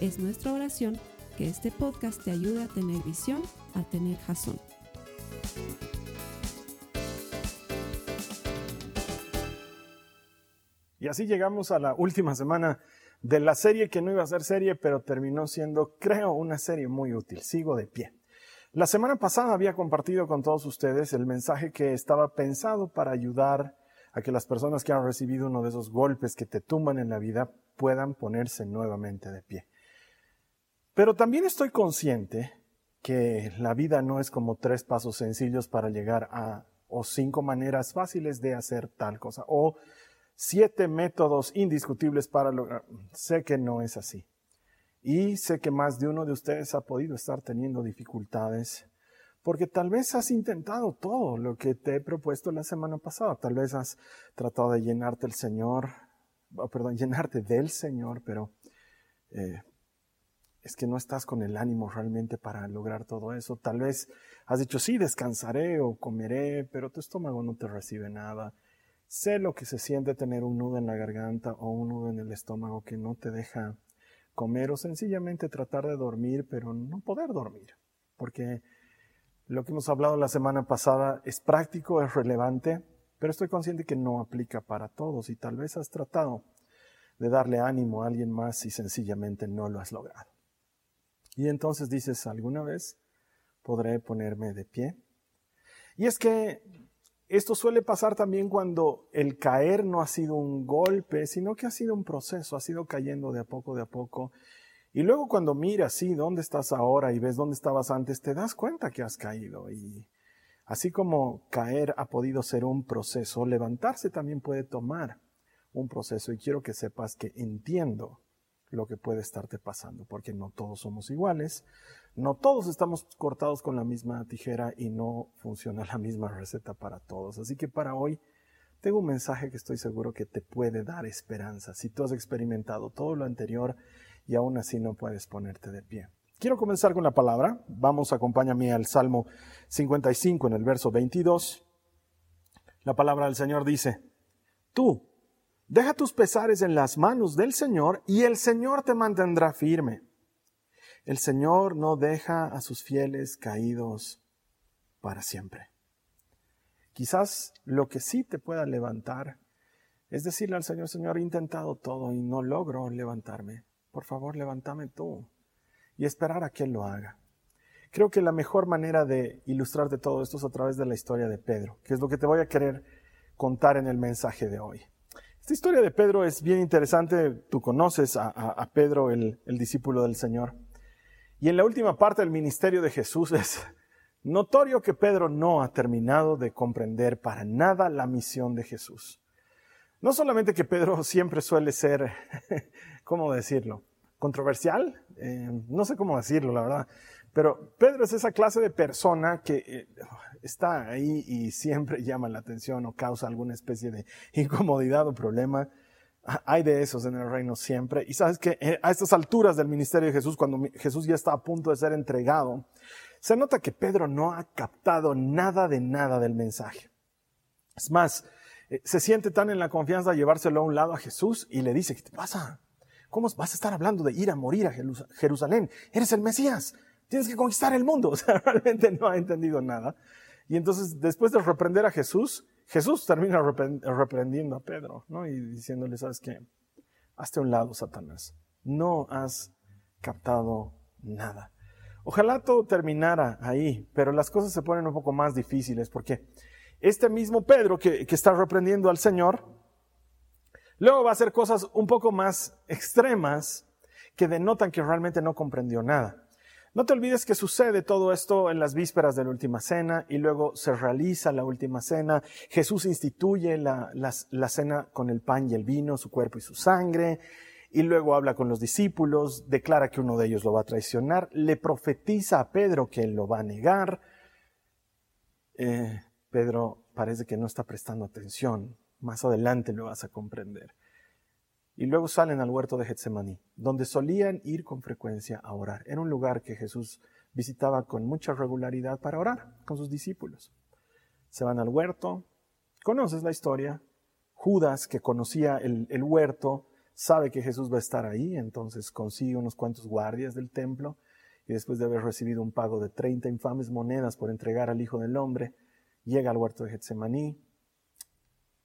Es nuestra oración que este podcast te ayude a tener visión, a tener jazón. Y así llegamos a la última semana de la serie que no iba a ser serie, pero terminó siendo, creo, una serie muy útil. Sigo de pie. La semana pasada había compartido con todos ustedes el mensaje que estaba pensado para ayudar a que las personas que han recibido uno de esos golpes que te tumban en la vida puedan ponerse nuevamente de pie. Pero también estoy consciente que la vida no es como tres pasos sencillos para llegar a, o cinco maneras fáciles de hacer tal cosa, o siete métodos indiscutibles para lograr. Sé que no es así. Y sé que más de uno de ustedes ha podido estar teniendo dificultades porque tal vez has intentado todo lo que te he propuesto la semana pasada. Tal vez has tratado de llenarte el Señor, perdón, llenarte del Señor, pero eh, es que no estás con el ánimo realmente para lograr todo eso. Tal vez has dicho, sí, descansaré o comeré, pero tu estómago no te recibe nada. Sé lo que se siente tener un nudo en la garganta o un nudo en el estómago que no te deja comer o sencillamente tratar de dormir, pero no poder dormir. Porque lo que hemos hablado la semana pasada es práctico, es relevante, pero estoy consciente que no aplica para todos y tal vez has tratado de darle ánimo a alguien más y sencillamente no lo has logrado. Y entonces dices, ¿alguna vez podré ponerme de pie? Y es que esto suele pasar también cuando el caer no ha sido un golpe, sino que ha sido un proceso, ha sido cayendo de a poco, de a poco. Y luego cuando miras, sí, dónde estás ahora y ves dónde estabas antes, te das cuenta que has caído. Y así como caer ha podido ser un proceso, levantarse también puede tomar un proceso. Y quiero que sepas que entiendo lo que puede estarte pasando, porque no todos somos iguales, no todos estamos cortados con la misma tijera y no funciona la misma receta para todos. Así que para hoy tengo un mensaje que estoy seguro que te puede dar esperanza si tú has experimentado todo lo anterior y aún así no puedes ponerte de pie. Quiero comenzar con la palabra. Vamos, acompáñame al Salmo 55 en el verso 22. La palabra del Señor dice, tú, Deja tus pesares en las manos del Señor y el Señor te mantendrá firme. El Señor no deja a sus fieles caídos para siempre. Quizás lo que sí te pueda levantar es decirle al Señor, Señor, he intentado todo y no logro levantarme. Por favor, levántame tú y esperar a que Él lo haga. Creo que la mejor manera de ilustrarte todo esto es a través de la historia de Pedro, que es lo que te voy a querer contar en el mensaje de hoy. Esta historia de Pedro es bien interesante. Tú conoces a, Pedro, el, discípulo del Señor. Y en la última parte del ministerio de Jesús es notorio que Pedro no ha terminado de comprender para nada la misión de Jesús. No solamente que Pedro siempre suele ser, ¿cómo decirlo? Controversial, eh, no sé cómo decirlo, la verdad, pero Pedro es esa clase de persona que eh, está ahí y siempre llama la atención o causa alguna especie de incomodidad o problema. Hay de esos en el reino siempre. Y sabes que eh, a estas alturas del ministerio de Jesús, cuando Jesús ya está a punto de ser entregado, se nota que Pedro no ha captado nada de nada del mensaje. Es más, eh, se siente tan en la confianza de llevárselo a un lado a Jesús y le dice, ¿qué te pasa? ¿Cómo vas a estar hablando de ir a morir a Jerusalén? Eres el Mesías. Tienes que conquistar el mundo. O sea, realmente no ha entendido nada. Y entonces, después de reprender a Jesús, Jesús termina reprendiendo a Pedro, ¿no? Y diciéndole, ¿sabes qué? Hazte a un lado, Satanás. No has captado nada. Ojalá todo terminara ahí, pero las cosas se ponen un poco más difíciles porque este mismo Pedro que, que está reprendiendo al Señor, luego va a hacer cosas un poco más extremas que denotan que realmente no comprendió nada. No te olvides que sucede todo esto en las vísperas de la última cena y luego se realiza la última cena. Jesús instituye la, cena con el pan y el vino, su cuerpo y su sangre. y luego habla con los discípulos, declara que uno de ellos lo va a traicionar, le profetiza a Pedro que él lo va a negar. Eh, Pedro parece que no está prestando atención, más adelante lo vas a comprender. Y luego salen al huerto de Getsemaní, donde solían ir con frecuencia a orar. Era un lugar que Jesús visitaba con mucha regularidad para orar con sus discípulos. Se van al huerto, conoces la historia, Judas, que conocía el, huerto, sabe que Jesús va a estar ahí, entonces consigue unos cuantos guardias del templo y después de haber recibido un pago de 30 infames monedas por entregar al Hijo del Hombre, llega al huerto de Getsemaní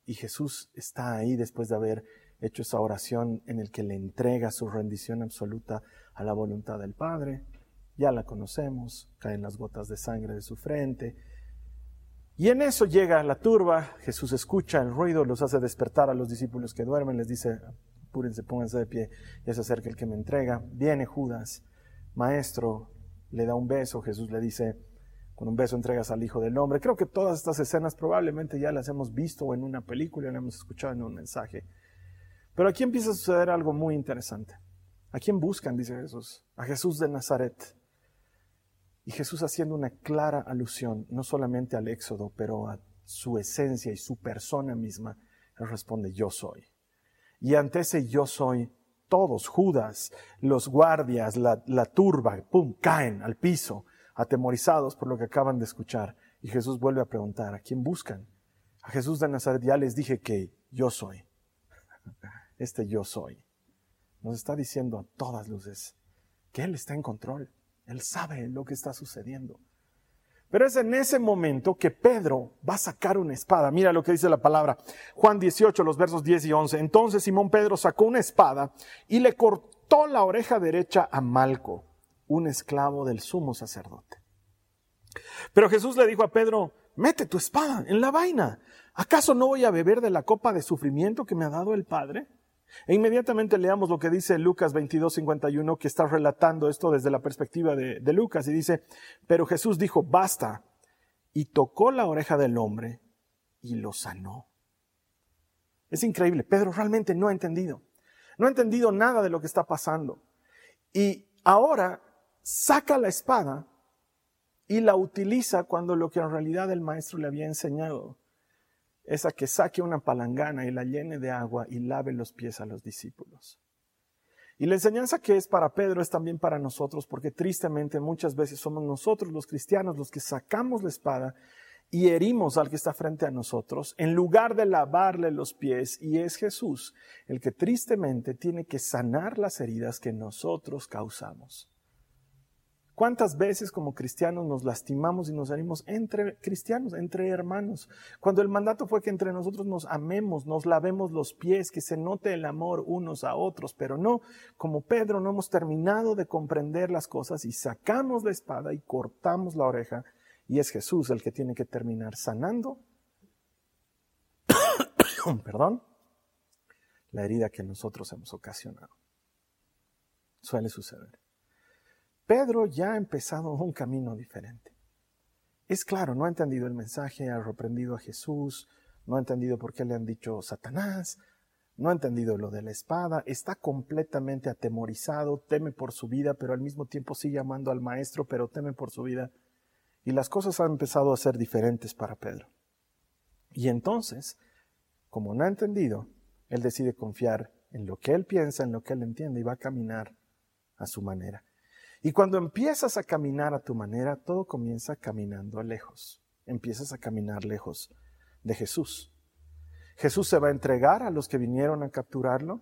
y Jesús está ahí después de haber hecho esa oración en el que le entrega su rendición absoluta a la voluntad del Padre. Ya la conocemos, caen las gotas de sangre de su frente. Y en eso llega la turba, Jesús escucha el ruido, los hace despertar a los discípulos que duermen, les dice, apúrense, pónganse de pie, ya se acerca el que me entrega. Viene Judas, maestro, le da un beso, Jesús le dice, con un beso entregas al Hijo del Hombre. Creo que todas estas escenas probablemente ya las hemos visto en una película, las hemos escuchado en un mensaje. Pero aquí empieza a suceder algo muy interesante. ¿A quién buscan? Dice Jesús. A Jesús de Nazaret. Y Jesús haciendo una clara alusión, no solamente al Éxodo, pero a su esencia y su persona misma, él responde, yo soy. Y ante ese yo soy, todos, Judas, los guardias, la, turba, pum, caen al piso, atemorizados por lo que acaban de escuchar. Y Jesús vuelve a preguntar, ¿a quién buscan? A Jesús de Nazaret ya les dije que yo soy. Este yo soy. Nos está diciendo a todas luces que Él está en control. Él sabe lo que está sucediendo. Pero es en ese momento que Pedro va a sacar una espada. Mira lo que dice la palabra. Juan 18, los versos 10 y 11. Entonces Simón Pedro sacó una espada y le cortó la oreja derecha a Malco, un esclavo del sumo sacerdote. Pero Jesús le dijo a Pedro, mete tu espada en la vaina. ¿Acaso no voy a beber de la copa de sufrimiento que me ha dado el Padre? E inmediatamente leamos lo que dice Lucas 22, 51, que está relatando esto desde la perspectiva de, de Lucas, y dice, pero Jesús dijo, basta, y tocó la oreja del hombre y lo sanó. Es increíble, Pedro realmente no ha entendido, no ha entendido nada de lo que está pasando. Y ahora saca la espada y la utiliza cuando lo que en realidad el maestro le había enseñado es a que saque una palangana y la llene de agua y lave los pies a los discípulos. Y la enseñanza que es para Pedro es también para nosotros, porque tristemente muchas veces somos nosotros los cristianos los que sacamos la espada y herimos al que está frente a nosotros en lugar de lavarle los pies y es Jesús el que tristemente tiene que sanar las heridas que nosotros causamos. ¿Cuántas veces como cristianos nos lastimamos y nos herimos entre cristianos, entre hermanos? Cuando el mandato fue que entre nosotros nos amemos, nos lavemos los pies, que se note el amor unos a otros, pero no, como Pedro no hemos terminado de comprender las cosas y sacamos la espada y cortamos la oreja y es Jesús el que tiene que terminar sanando, perdón, la herida que nosotros hemos ocasionado. Suele suceder. Pedro ya ha empezado un camino diferente. Es claro, no ha entendido el mensaje, ha reprendido a Jesús, no ha entendido por qué le han dicho Satanás, no ha entendido lo de la espada, está completamente atemorizado, teme por su vida, pero al mismo tiempo sigue amando al maestro, pero teme por su vida. Y las cosas han empezado a ser diferentes para Pedro. Y entonces, como no ha entendido, él decide confiar en lo que él piensa, en lo que él entiende y va a caminar a su manera. Y cuando empiezas a caminar a tu manera, todo comienza caminando lejos. Empiezas a caminar lejos de Jesús. Jesús se va a entregar a los que vinieron a capturarlo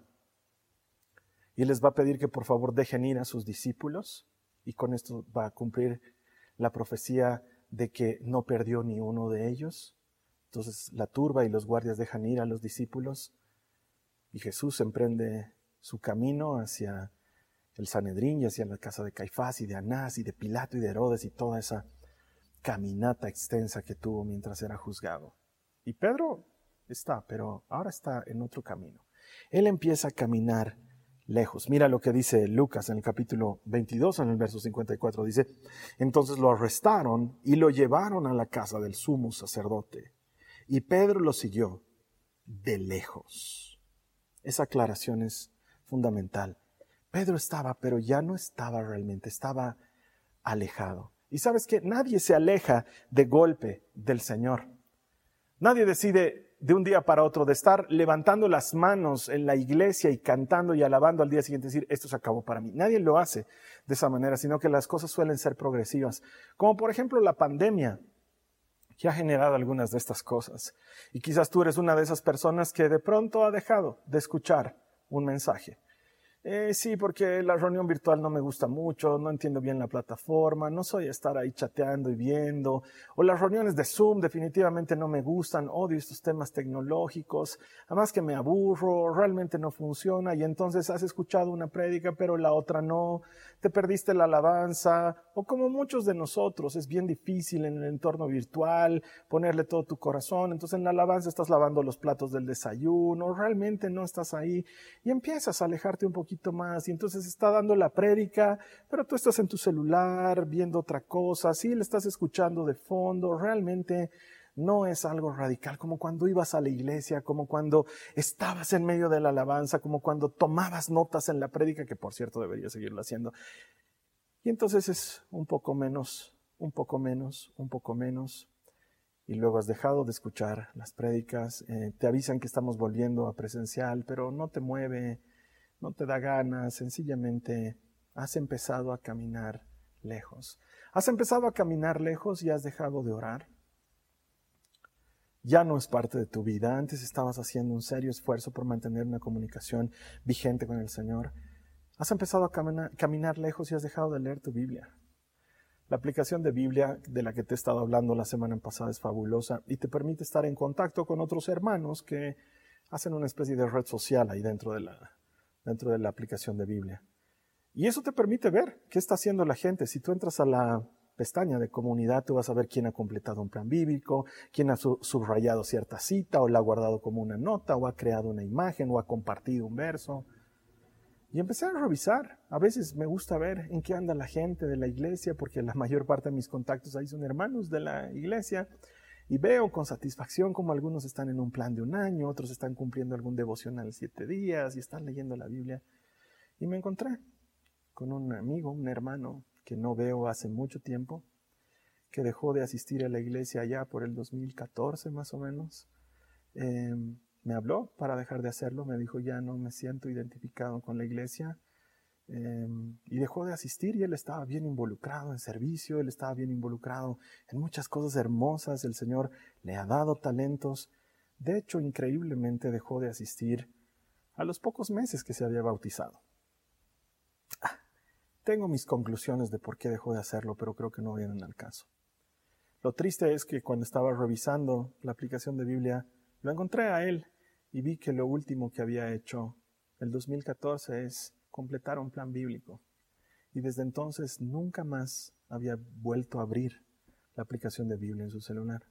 y les va a pedir que por favor dejen ir a sus discípulos y con esto va a cumplir la profecía de que no perdió ni uno de ellos. Entonces la turba y los guardias dejan ir a los discípulos y Jesús emprende su camino hacia el Sanedrín y hacia la casa de Caifás y de Anás y de Pilato y de Herodes y toda esa caminata extensa que tuvo mientras era juzgado. Y Pedro está, pero ahora está en otro camino. Él empieza a caminar lejos. Mira lo que dice Lucas en el capítulo 22, en el verso 54. Dice, entonces lo arrestaron y lo llevaron a la casa del sumo sacerdote. Y Pedro lo siguió de lejos. Esa aclaración es fundamental. Pedro estaba, pero ya no estaba realmente, estaba alejado. Y sabes que nadie se aleja de golpe del Señor. Nadie decide de un día para otro de estar levantando las manos en la iglesia y cantando y alabando al día siguiente decir, esto se acabó para mí. Nadie lo hace de esa manera, sino que las cosas suelen ser progresivas. Como por ejemplo la pandemia que ha generado algunas de estas cosas. Y quizás tú eres una de esas personas que de pronto ha dejado de escuchar un mensaje eh, sí, porque la reunión virtual no me gusta mucho, no entiendo bien la plataforma, no soy estar ahí chateando y viendo, o las reuniones de Zoom definitivamente no me gustan, odio estos temas tecnológicos, además que me aburro, realmente no funciona y entonces has escuchado una prédica pero la otra no, te perdiste la alabanza, o como muchos de nosotros, es bien difícil en el entorno virtual ponerle todo tu corazón, entonces en la alabanza estás lavando los platos del desayuno, realmente no estás ahí y empiezas a alejarte un poquito y entonces está dando la prédica, pero tú estás en tu celular viendo otra cosa, sí le estás escuchando de fondo, realmente no es algo radical, como cuando ibas a la iglesia, como cuando estabas en medio de la alabanza, como cuando tomabas notas en la prédica, que por cierto debería seguirlo haciendo. Y entonces es un poco menos, un poco menos, un poco menos. Y luego has dejado de escuchar las prédicas, eh, te avisan que estamos volviendo a presencial, pero no te mueve, no te da ganas, sencillamente has empezado a caminar lejos. Has empezado a caminar lejos y has dejado de orar. Ya no es parte de tu vida. Antes estabas haciendo un serio esfuerzo por mantener una comunicación vigente con el Señor. Has empezado a caminar, lejos y has dejado de leer tu Biblia. La aplicación de Biblia de la que te he estado hablando la semana pasada es fabulosa y te permite estar en contacto con otros hermanos que hacen una especie de red social ahí dentro de la, dentro de la aplicación de Biblia. Y eso te permite ver qué está haciendo la gente. Si tú entras a la pestaña de comunidad, tú vas a ver quién ha completado un plan bíblico, quién ha subrayado cierta cita o la ha guardado como una nota o ha creado una imagen o ha compartido un verso. Y empecé a revisar. A veces me gusta ver en qué anda la gente de la iglesia, porque la mayor parte de mis contactos ahí son hermanos de la iglesia. Y veo con satisfacción como algunos están en un plan de un año, otros están cumpliendo algún devocional siete días y están leyendo la Biblia. Y me encontré con un amigo, un hermano que no veo hace mucho tiempo, que dejó de asistir a la iglesia ya por el 2014 más o menos. Em, me habló para dejar de hacerlo, me dijo ya no me siento identificado con la iglesia Em, y dejó de asistir y él estaba bien involucrado en servicio, él estaba bien involucrado en muchas cosas hermosas, el Señor le ha dado talentos. De hecho, increíblemente dejó de asistir a los pocos meses que se había bautizado. Ah, tengo mis conclusiones de por qué dejó de hacerlo, pero creo que no vienen al caso. Lo triste es que cuando estaba revisando la aplicación de Biblia, lo encontré a él y vi que lo último que había hecho el 2014 es completar un plan bíblico. Y desde entonces nunca más había vuelto a abrir la aplicación de Biblia en su celular.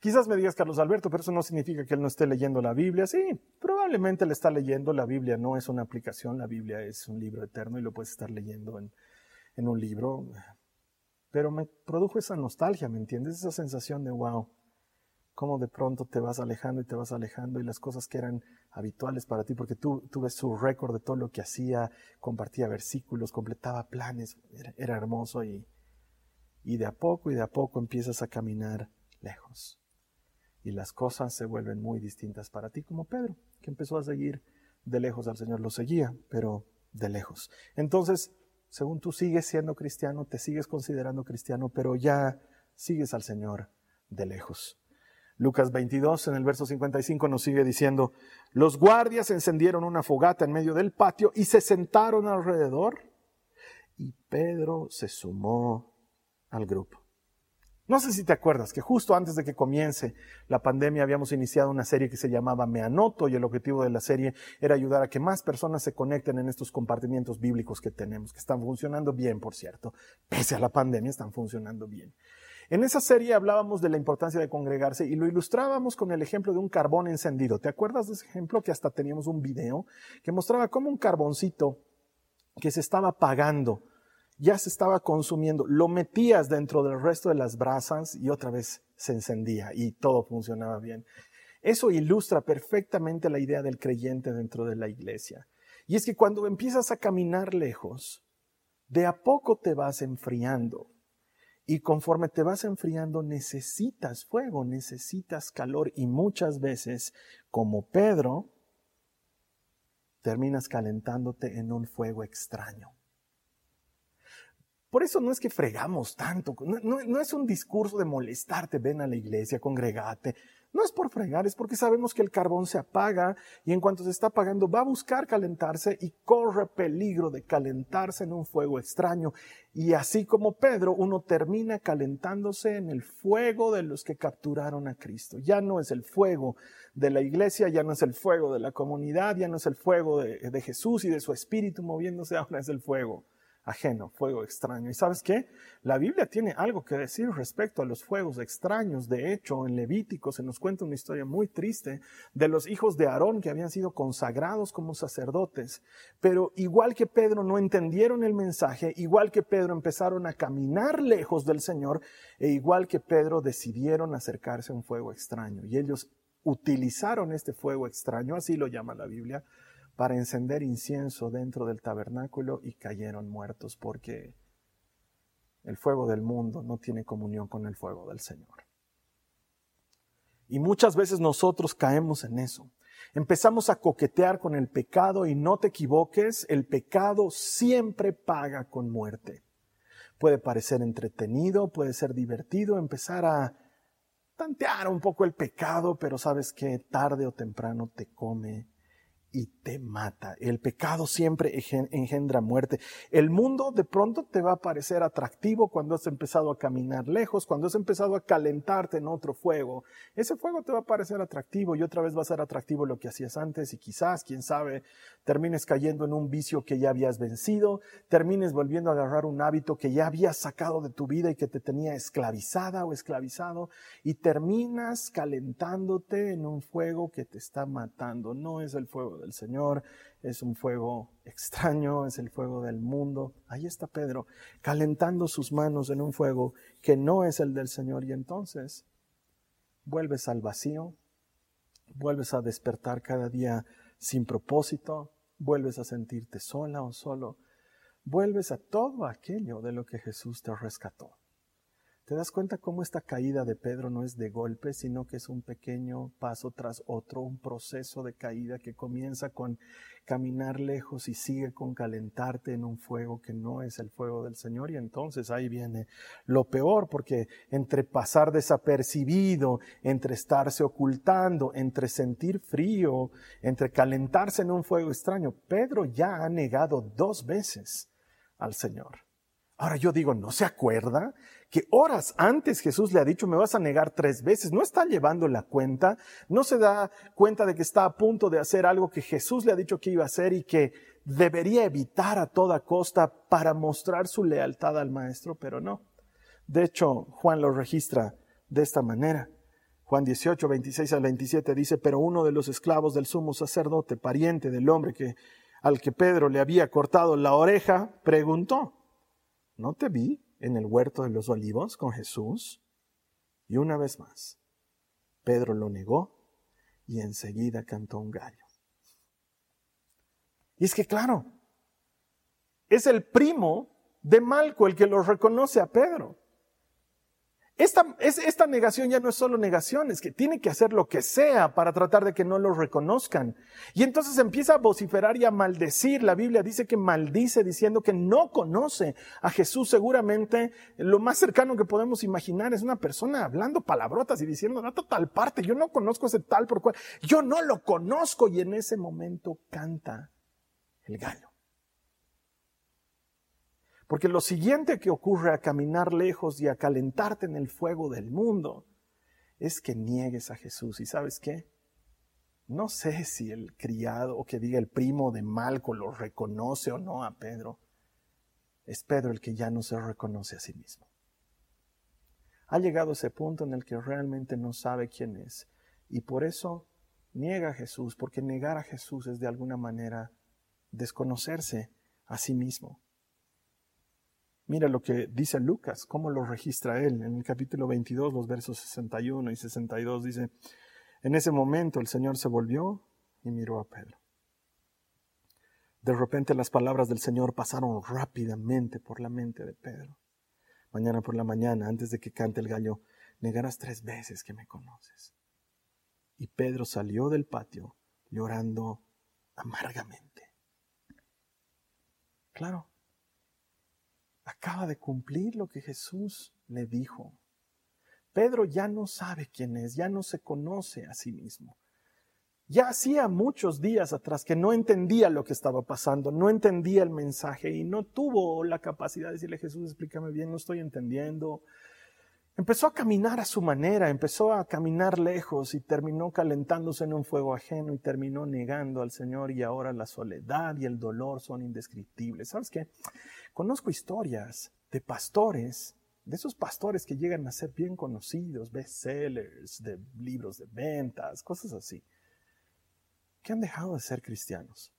Quizás me digas, Carlos Alberto, pero eso no significa que él no esté leyendo la Biblia. Sí, probablemente le está leyendo. La Biblia no es una aplicación, la Biblia es un libro eterno y lo puedes estar leyendo en, en un libro. Pero me produjo esa nostalgia, ¿me entiendes? Esa sensación de, wow, cómo de pronto te vas alejando y te vas alejando y las cosas que eran habituales para ti, porque tú, tú ves su récord de todo lo que hacía, compartía versículos, completaba planes, era, hermoso y, y de a poco y de a poco empiezas a caminar lejos. Y las cosas se vuelven muy distintas para ti, como Pedro, que empezó a seguir de lejos al Señor. Lo seguía, pero de lejos. Entonces, según tú sigues siendo cristiano, te sigues considerando cristiano, pero ya sigues al Señor de lejos. Lucas 22 en el verso 55 nos sigue diciendo, los guardias encendieron una fogata en medio del patio y se sentaron alrededor y Pedro se sumó al grupo. No sé si te acuerdas que justo antes de que comience la pandemia habíamos iniciado una serie que se llamaba Me Anoto y el objetivo de la serie era ayudar a que más personas se conecten en estos compartimientos bíblicos que tenemos, que están funcionando bien, por cierto. Pese a la pandemia, están funcionando bien. En esa serie hablábamos de la importancia de congregarse y lo ilustrábamos con el ejemplo de un carbón encendido. ¿Te acuerdas de ese ejemplo que hasta teníamos un video que mostraba cómo un carboncito que se estaba apagando, ya se estaba consumiendo, lo metías dentro del resto de las brasas y otra vez se encendía y todo funcionaba bien. Eso ilustra perfectamente la idea del creyente dentro de la iglesia. Y es que cuando empiezas a caminar lejos, de a poco te vas enfriando. Y conforme te vas enfriando, necesitas fuego, necesitas calor. Y muchas veces, como Pedro, terminas calentándote en un fuego extraño. Por eso no es que fregamos tanto, no, es un discurso de molestarte, ven a la iglesia, congregate. No es por fregar, es porque sabemos que el carbón se apaga y en cuanto se está apagando va a buscar calentarse y corre peligro de calentarse en un fuego extraño. Y así como Pedro, uno termina calentándose en el fuego de los que capturaron a Cristo. Ya no es el fuego de la iglesia, ya no es el fuego de la comunidad, ya no es el fuego de, Jesús y de su espíritu moviéndose, ahora es el fuego ajeno, fuego extraño. ¿Y sabes qué? La Biblia tiene algo que decir respecto a los fuegos extraños. De hecho, en Levítico se nos cuenta una historia muy triste de los hijos de Aarón que habían sido consagrados como sacerdotes. Pero igual que Pedro no entendieron el mensaje, igual que Pedro empezaron a caminar lejos del Señor, e igual que Pedro decidieron acercarse a un fuego extraño. Y ellos utilizaron este fuego extraño, así lo llama la Biblia, para encender incienso dentro del tabernáculo y cayeron muertos porque el fuego del mundo no tiene comunión con el fuego del Señor. Y muchas veces nosotros caemos en eso. Empezamos a coquetear con el pecado y no te equivoques, el pecado siempre paga con muerte. Puede parecer entretenido, puede ser divertido empezar a tantear un poco el pecado, pero sabes que tarde o temprano te come y te mata. El pecado siempre engendra muerte. El mundo de pronto te va a parecer atractivo cuando has empezado a caminar lejos, cuando has empezado a calentarte en otro fuego. Ese fuego te va a parecer atractivo y otra vez va a ser atractivo lo que hacías antes y quizás, quién sabe, termines cayendo en un vicio que ya habías vencido, termines volviendo a agarrar un hábito que ya habías sacado de tu vida y que te tenía esclavizada o esclavizado y terminas calentándote en un fuego que te está matando. No es el fuego de el Señor, es un fuego extraño, es el fuego del mundo. Ahí está Pedro, calentando sus manos en un fuego que no es el del Señor y entonces vuelves al vacío, vuelves a despertar cada día sin propósito, vuelves a sentirte sola o solo, vuelves a todo aquello de lo que Jesús te rescató. ¿Te das cuenta cómo esta caída de Pedro no es de golpe, sino que es un pequeño paso tras otro, un proceso de caída que comienza con caminar lejos y sigue con calentarte en un fuego que no es el fuego del Señor? Y entonces ahí viene lo peor, porque entre pasar desapercibido, entre estarse ocultando, entre sentir frío, entre calentarse en un fuego extraño, Pedro ya ha negado dos veces al Señor. Ahora yo digo, ¿no se acuerda que horas antes Jesús le ha dicho, me vas a negar tres veces? No está llevando la cuenta, no se da cuenta de que está a punto de hacer algo que Jesús le ha dicho que iba a hacer y que debería evitar a toda costa para mostrar su lealtad al Maestro, pero no. De hecho, Juan lo registra de esta manera. Juan 18, 26 al 27 dice, pero uno de los esclavos del sumo sacerdote, pariente del hombre que, al que Pedro le había cortado la oreja, preguntó, ¿no te vi en el huerto de los olivos con Jesús? Y una vez más, Pedro lo negó y enseguida cantó un gallo. Y es que claro, es el primo de Malco el que lo reconoce a Pedro. Esta, esta negación ya no es solo negación, es que tiene que hacer lo que sea para tratar de que no lo reconozcan. Y entonces empieza a vociferar y a maldecir. La Biblia dice que maldice diciendo que no conoce a Jesús. Seguramente lo más cercano que podemos imaginar es una persona hablando palabrotas y diciendo, no, tal parte, yo no conozco ese tal por cual, yo no lo conozco. Y en ese momento canta el gallo. Porque lo siguiente que ocurre a caminar lejos y a calentarte en el fuego del mundo es que niegues a Jesús. ¿Y sabes qué? No sé si el criado o que diga el primo de Malco lo reconoce o no a Pedro. Es Pedro el que ya no se reconoce a sí mismo. Ha llegado ese punto en el que realmente no sabe quién es y por eso niega a Jesús, porque negar a Jesús es de alguna manera desconocerse a sí mismo. Mira lo que dice Lucas, cómo lo registra él. En el capítulo 22, los versos 61 y 62 dice, en ese momento el Señor se volvió y miró a Pedro. De repente las palabras del Señor pasaron rápidamente por la mente de Pedro. Mañana por la mañana, antes de que cante el gallo, negarás tres veces que me conoces. Y Pedro salió del patio llorando amargamente. Claro, acaba de cumplir lo que Jesús le dijo. Pedro ya no sabe quién es, ya no se conoce a sí mismo. Ya hacía muchos días atrás que no entendía lo que estaba pasando, no entendía el mensaje y no tuvo la capacidad de decirle Jesús, explícame bien, no estoy entendiendo. Empezó a caminar a su manera, empezó a caminar lejos y terminó calentándose en un fuego ajeno y terminó negando al Señor y ahora la soledad y el dolor son indescriptibles. ¿Sabes qué? Conozco historias de pastores, de esos pastores que llegan a ser bien conocidos, bestsellers, de libros de ventas, cosas así que han dejado de ser cristianos.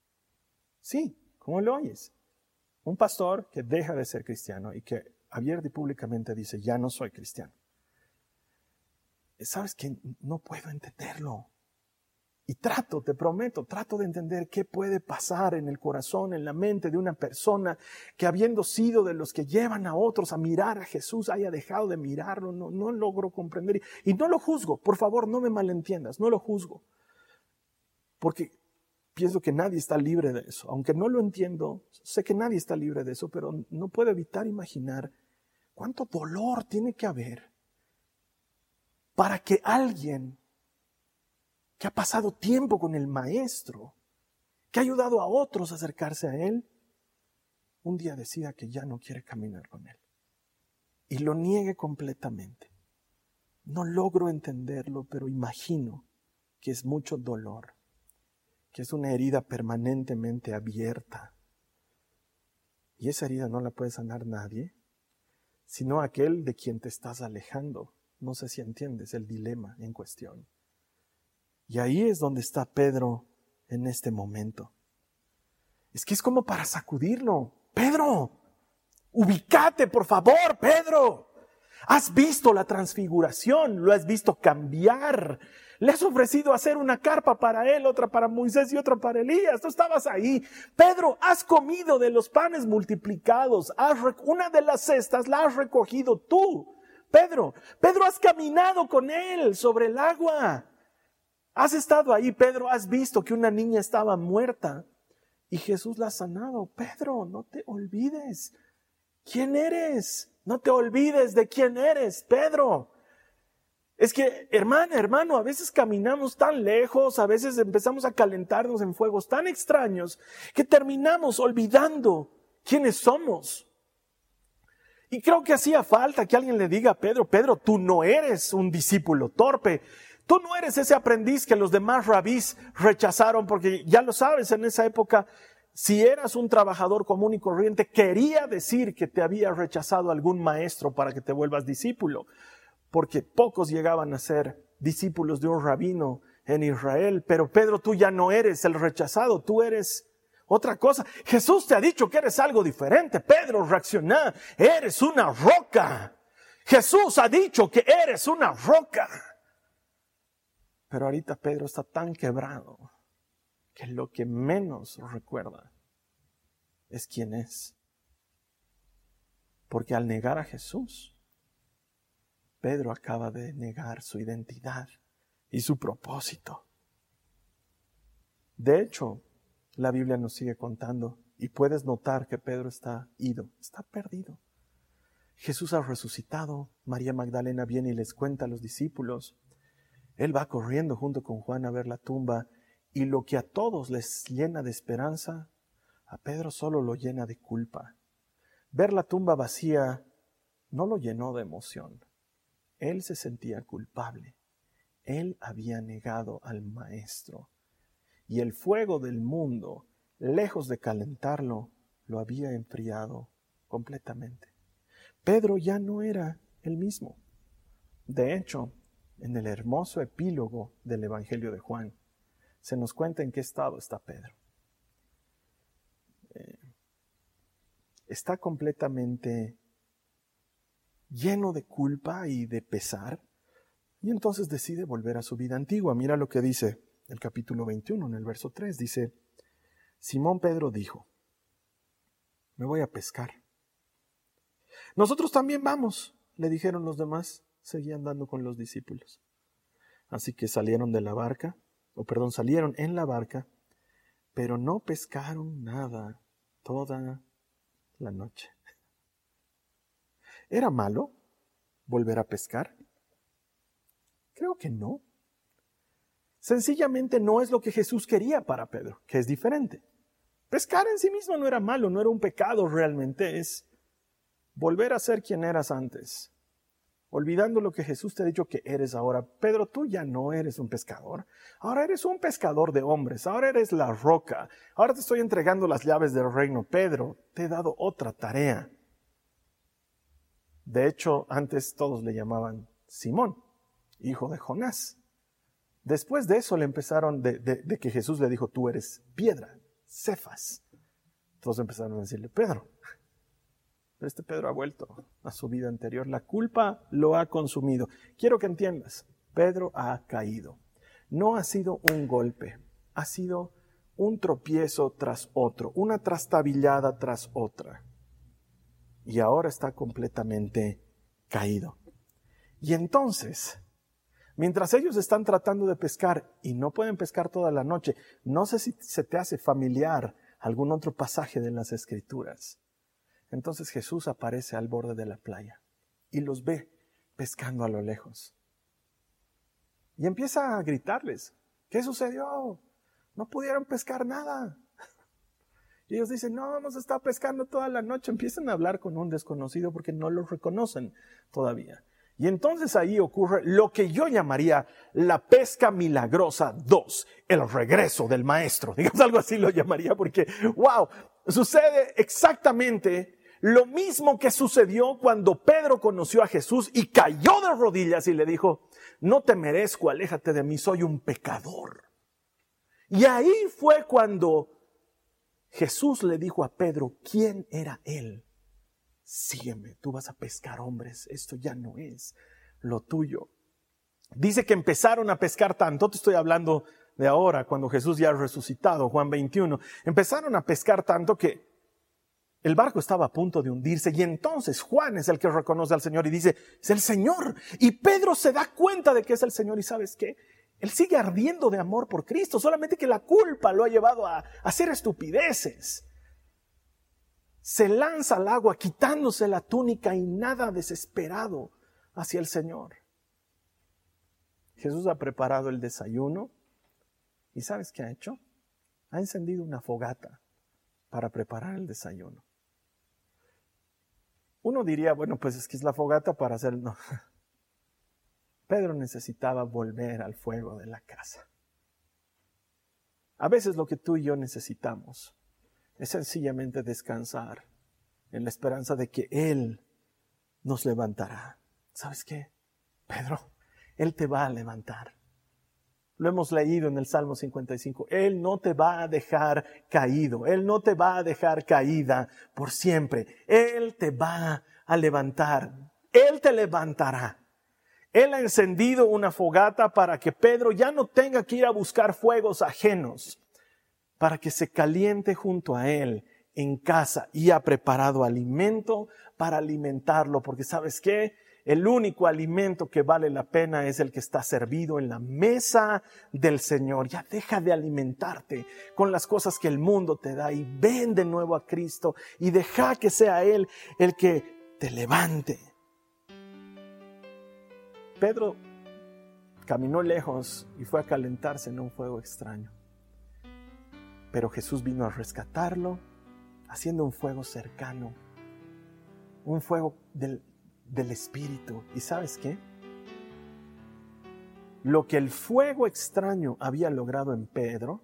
Sí, ¿cómo lo oyes? Un pastor que deja de ser cristiano y que abierta y públicamente dice, ya no soy cristiano. Sabes que no puedo entenderlo. Y trato, te prometo, trato de entender qué puede pasar en el corazón, en la mente de una persona que habiendo sido de los que llevan a otros a mirar a Jesús, haya dejado de mirarlo. No, no logro comprender. Y no lo juzgo, por favor, no me malentiendas, no lo juzgo porque pienso que nadie está libre de eso. Aunque no lo entiendo, sé que nadie está libre de eso, pero no puedo evitar imaginar cuánto dolor tiene que haber para que alguien que ha pasado tiempo con el maestro, que ha ayudado a otros a acercarse a él, un día decida que ya no quiere caminar con él y lo niegue completamente. No logro entenderlo, pero imagino que es mucho dolor que es una herida permanentemente abierta. Y esa herida no la puede sanar nadie, sino aquel de quien te estás alejando. No sé si entiendes el dilema en cuestión. Y ahí es donde está Pedro en este momento. Es que es como para sacudirlo. Pedro, ubícate, por favor, Pedro. Has visto la transfiguración, lo has visto cambiar, le has ofrecido hacer una carpa para él, otra para Moisés y otra para Elías. Tú estabas ahí. Pedro, has comido de los panes multiplicados. una de las cestas la has recogido tú. Pedro, Pedro, has caminado con él sobre el agua. Has estado ahí, Pedro, has visto que una niña estaba muerta y Jesús la ha sanado. Pedro, no te olvides. ¿Quién eres? No te olvides de quién eres, Pedro. Es que, hermana, hermano, a veces caminamos tan lejos, a veces empezamos a calentarnos en fuegos tan extraños que terminamos olvidando quiénes somos. Y creo que hacía falta que alguien le diga a Pedro, Pedro, tú no eres un discípulo torpe, tú no eres ese aprendiz que los demás rabís rechazaron, porque ya lo sabes, en esa época, si eras un trabajador común y corriente, quería decir que te había rechazado algún maestro para que te vuelvas discípulo porque pocos llegaban a ser discípulos de un rabino en Israel. Pero Pedro, tú ya no eres el rechazado, tú eres otra cosa. Jesús te ha dicho que eres algo diferente. Pedro, reacciona, eres una roca. Jesús ha dicho que eres una roca. Pero ahorita Pedro está tan quebrado que lo que menos recuerda es quién es. Porque al negar a Jesús, Pedro acaba de negar su identidad y su propósito. De hecho, la Biblia nos sigue contando y puedes notar que Pedro está ido, está perdido. Jesús ha resucitado, María Magdalena viene y les cuenta a los discípulos. Él va corriendo junto con Juan a ver la tumba y lo que a todos les llena de esperanza, a Pedro solo lo llena de culpa. Ver la tumba vacía no lo llenó de emoción. Él se sentía culpable. Él había negado al Maestro. Y el fuego del mundo, lejos de calentarlo, lo había enfriado completamente. Pedro ya no era el mismo. De hecho, en el hermoso epílogo del Evangelio de Juan, se nos cuenta en qué estado está Pedro. Eh, está completamente lleno de culpa y de pesar, y entonces decide volver a su vida antigua. Mira lo que dice el capítulo 21 en el verso 3. Dice, Simón Pedro dijo, me voy a pescar. Nosotros también vamos, le dijeron los demás, seguían dando con los discípulos. Así que salieron de la barca, o perdón, salieron en la barca, pero no pescaron nada toda la noche. ¿Era malo volver a pescar? Creo que no. Sencillamente no es lo que Jesús quería para Pedro, que es diferente. Pescar en sí mismo no era malo, no era un pecado realmente, es volver a ser quien eras antes, olvidando lo que Jesús te ha dicho que eres ahora. Pedro, tú ya no eres un pescador, ahora eres un pescador de hombres, ahora eres la roca, ahora te estoy entregando las llaves del reino. Pedro, te he dado otra tarea. De hecho, antes todos le llamaban Simón, hijo de Jonás. Después de eso le empezaron, de, que Jesús le dijo, tú eres piedra, Cefas. Todos empezaron a decirle, Pedro. Pero este Pedro ha vuelto a su vida anterior. La culpa lo ha consumido. Quiero que entiendas, Pedro ha caído. No ha sido un golpe, ha sido un tropiezo tras otro, una trastabillada tras otra. Y ahora está completamente caído. Y entonces, Mientras ellos están tratando de pescar y no pueden pescar toda la noche, no sé si se te hace familiar algún otro pasaje de las escrituras. Entonces Jesús aparece al borde de la playa y los ve pescando a lo lejos. Y empieza a gritarles, ¿qué sucedió? No pudieron pescar nada. Y ellos dicen, no, hemos estado pescando toda la noche. Empiezan a hablar con un desconocido porque no los reconocen todavía. Y entonces ahí ocurre lo que yo llamaría la pesca milagrosa 2, el regreso del maestro. Digamos algo así lo llamaría porque, wow, sucede exactamente lo mismo que sucedió cuando Pedro conoció a Jesús y cayó de rodillas y le dijo, no te merezco, aléjate de mí, soy un pecador. Y ahí fue cuando Jesús le dijo a Pedro quién era él sígueme, tú vas a pescar hombres, esto ya no es lo tuyo. Dice que empezaron a pescar tanto, te estoy hablando de ahora, cuando Jesús ya ha resucitado, Juan 21, empezaron a pescar tanto que el barco estaba a punto de hundirse y entonces Juan es el que reconoce al Señor y dice, es el Señor. Y Pedro se da cuenta de que es el Señor y sabes qué? Él sigue ardiendo de amor por Cristo, solamente que la culpa lo ha llevado a hacer estupideces se lanza al agua quitándose la túnica y nada desesperado hacia el Señor. Jesús ha preparado el desayuno y ¿sabes qué ha hecho? Ha encendido una fogata para preparar el desayuno. Uno diría, bueno, pues es que es la fogata para hacer... No. Pedro necesitaba volver al fuego de la casa. A veces lo que tú y yo necesitamos es sencillamente descansar en la esperanza de que Él nos levantará. ¿Sabes qué? Pedro, Él te va a levantar. Lo hemos leído en el Salmo 55. Él no te va a dejar caído. Él no te va a dejar caída por siempre. Él te va a levantar. Él te levantará. Él ha encendido una fogata para que Pedro ya no tenga que ir a buscar fuegos ajenos para que se caliente junto a Él en casa y ha preparado alimento para alimentarlo, porque sabes qué? El único alimento que vale la pena es el que está servido en la mesa del Señor. Ya deja de alimentarte con las cosas que el mundo te da y ven de nuevo a Cristo y deja que sea Él el que te levante. Pedro caminó lejos y fue a calentarse en un fuego extraño. Pero Jesús vino a rescatarlo haciendo un fuego cercano, un fuego del, del Espíritu. ¿Y sabes qué? Lo que el fuego extraño había logrado en Pedro,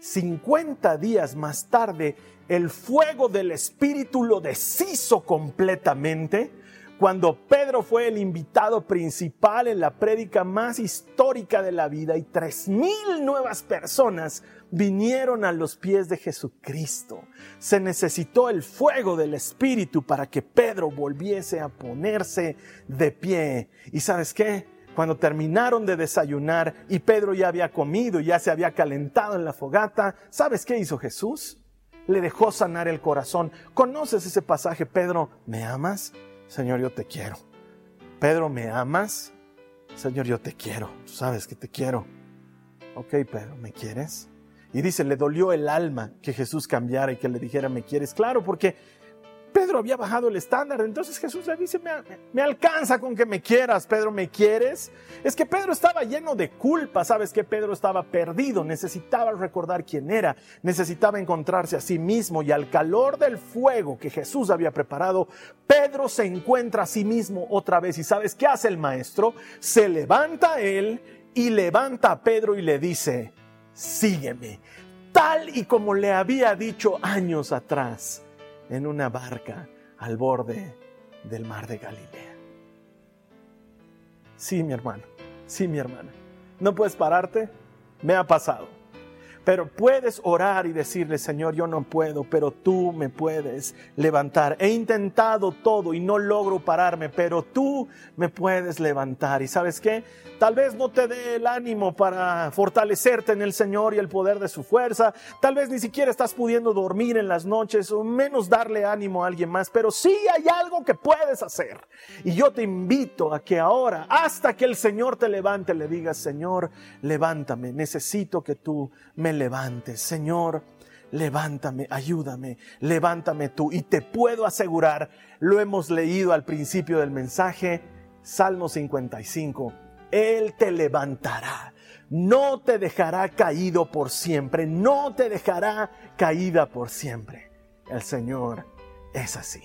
50 días más tarde, el fuego del Espíritu lo deshizo completamente cuando Pedro fue el invitado principal en la prédica más histórica de la vida y tres mil nuevas personas vinieron a los pies de Jesucristo. Se necesitó el fuego del Espíritu para que Pedro volviese a ponerse de pie. ¿Y sabes qué? Cuando terminaron de desayunar y Pedro ya había comido ya se había calentado en la fogata, ¿sabes qué hizo Jesús? Le dejó sanar el corazón. ¿Conoces ese pasaje, Pedro? ¿Me amas? Señor, yo te quiero. Pedro, ¿me amas? Señor, yo te quiero. Tú sabes que te quiero. Ok, Pedro, ¿me quieres? Y dice, le dolió el alma que Jesús cambiara y que le dijera, ¿me quieres? Claro, porque Pedro había bajado el estándar. Entonces Jesús le dice, me, alcanza con que me quieras, Pedro, ¿me quieres? Es que Pedro estaba lleno de culpa, sabes que Pedro estaba perdido, necesitaba recordar quién era, necesitaba encontrarse a sí mismo y al calor del fuego que Jesús había preparado, Pedro se encuentra a sí mismo otra vez. ¿Y sabes qué hace el maestro? Se levanta él y levanta a Pedro y le dice, sígueme, tal y como le había dicho años atrás en una barca al borde del mar de Galilea. Sí, mi hermano, sí, mi hermana. ¿No puedes pararte? Me ha pasado. Pero puedes orar y decirle, Señor, yo no puedo, pero tú me puedes levantar. He intentado todo y no logro pararme, pero tú me puedes levantar. ¿Y sabes qué? Tal vez no te dé el ánimo para fortalecerte en el Señor y el poder de su fuerza. Tal vez ni siquiera estás pudiendo dormir en las noches o menos darle ánimo a alguien más, pero sí hay algo que puedes hacer. Y yo te invito a que ahora, hasta que el Señor te levante, le digas, Señor, levántame. Necesito que tú me levantes. Señor, levántame, ayúdame, levántame tú. Y te puedo asegurar, lo hemos leído al principio del mensaje, Salmo 55, Él te levantará, no te dejará caído por siempre, no te dejará caída por siempre. El Señor es así.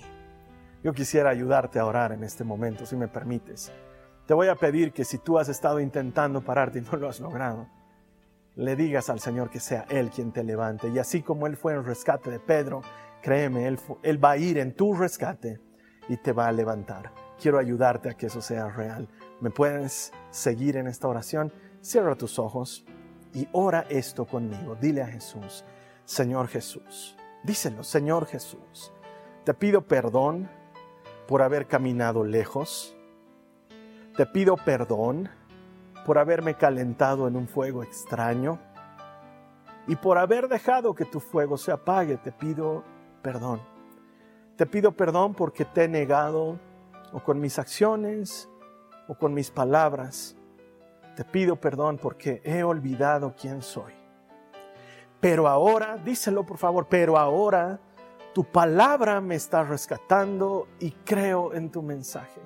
Yo quisiera ayudarte a orar en este momento, si me permites. Te voy a pedir que si tú has estado intentando pararte y no lo has logrado, le digas al Señor que sea Él quien te levante. Y así como Él fue en rescate de Pedro, créeme, Él, Él va a ir en tu rescate y te va a levantar. Quiero ayudarte a que eso sea real. ¿Me puedes seguir en esta oración? Cierra tus ojos y ora esto conmigo. Dile a Jesús, Señor Jesús, díselo, Señor Jesús, te pido perdón por haber caminado lejos. Te pido perdón por haberme calentado en un fuego extraño y por haber dejado que tu fuego se apague. Te pido perdón. Te pido perdón porque te he negado o con mis acciones o con mis palabras. Te pido perdón porque he olvidado quién soy. Pero ahora, díselo por favor, pero ahora tu palabra me está rescatando y creo en tu mensaje.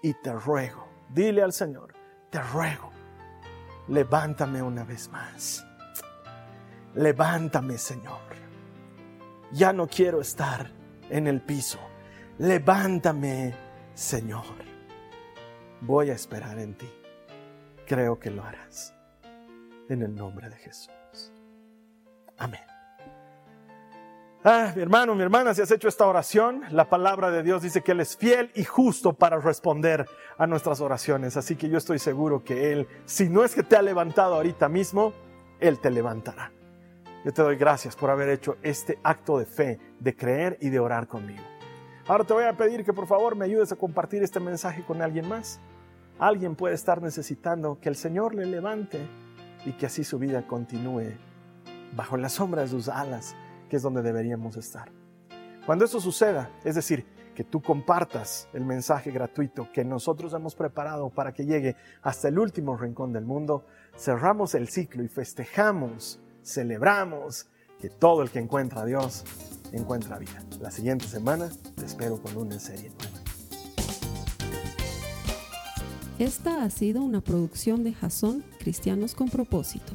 Y te ruego, dile al Señor, te ruego, levántame una vez más. Levántame, Señor. Ya no quiero estar en el piso. Levántame, Señor. Voy a esperar en ti. Creo que lo harás. En el nombre de Jesús. Amén. Ah, mi hermano, mi hermana, si has hecho esta oración, la palabra de Dios dice que Él es fiel y justo para responder a nuestras oraciones. Así que yo estoy seguro que Él, si no es que te ha levantado ahorita mismo, Él te levantará. Yo te doy gracias por haber hecho este acto de fe, de creer y de orar conmigo. Ahora te voy a pedir que por favor me ayudes a compartir este mensaje con alguien más. Alguien puede estar necesitando que el Señor le levante y que así su vida continúe bajo la sombra de sus alas que es donde deberíamos estar. Cuando eso suceda, es decir, que tú compartas el mensaje gratuito que nosotros hemos preparado para que llegue hasta el último rincón del mundo, cerramos el ciclo y festejamos, celebramos que todo el que encuentra a Dios encuentra vida. La siguiente semana te espero con una serie nueva. Esta ha sido una producción de Jason Cristianos con propósito.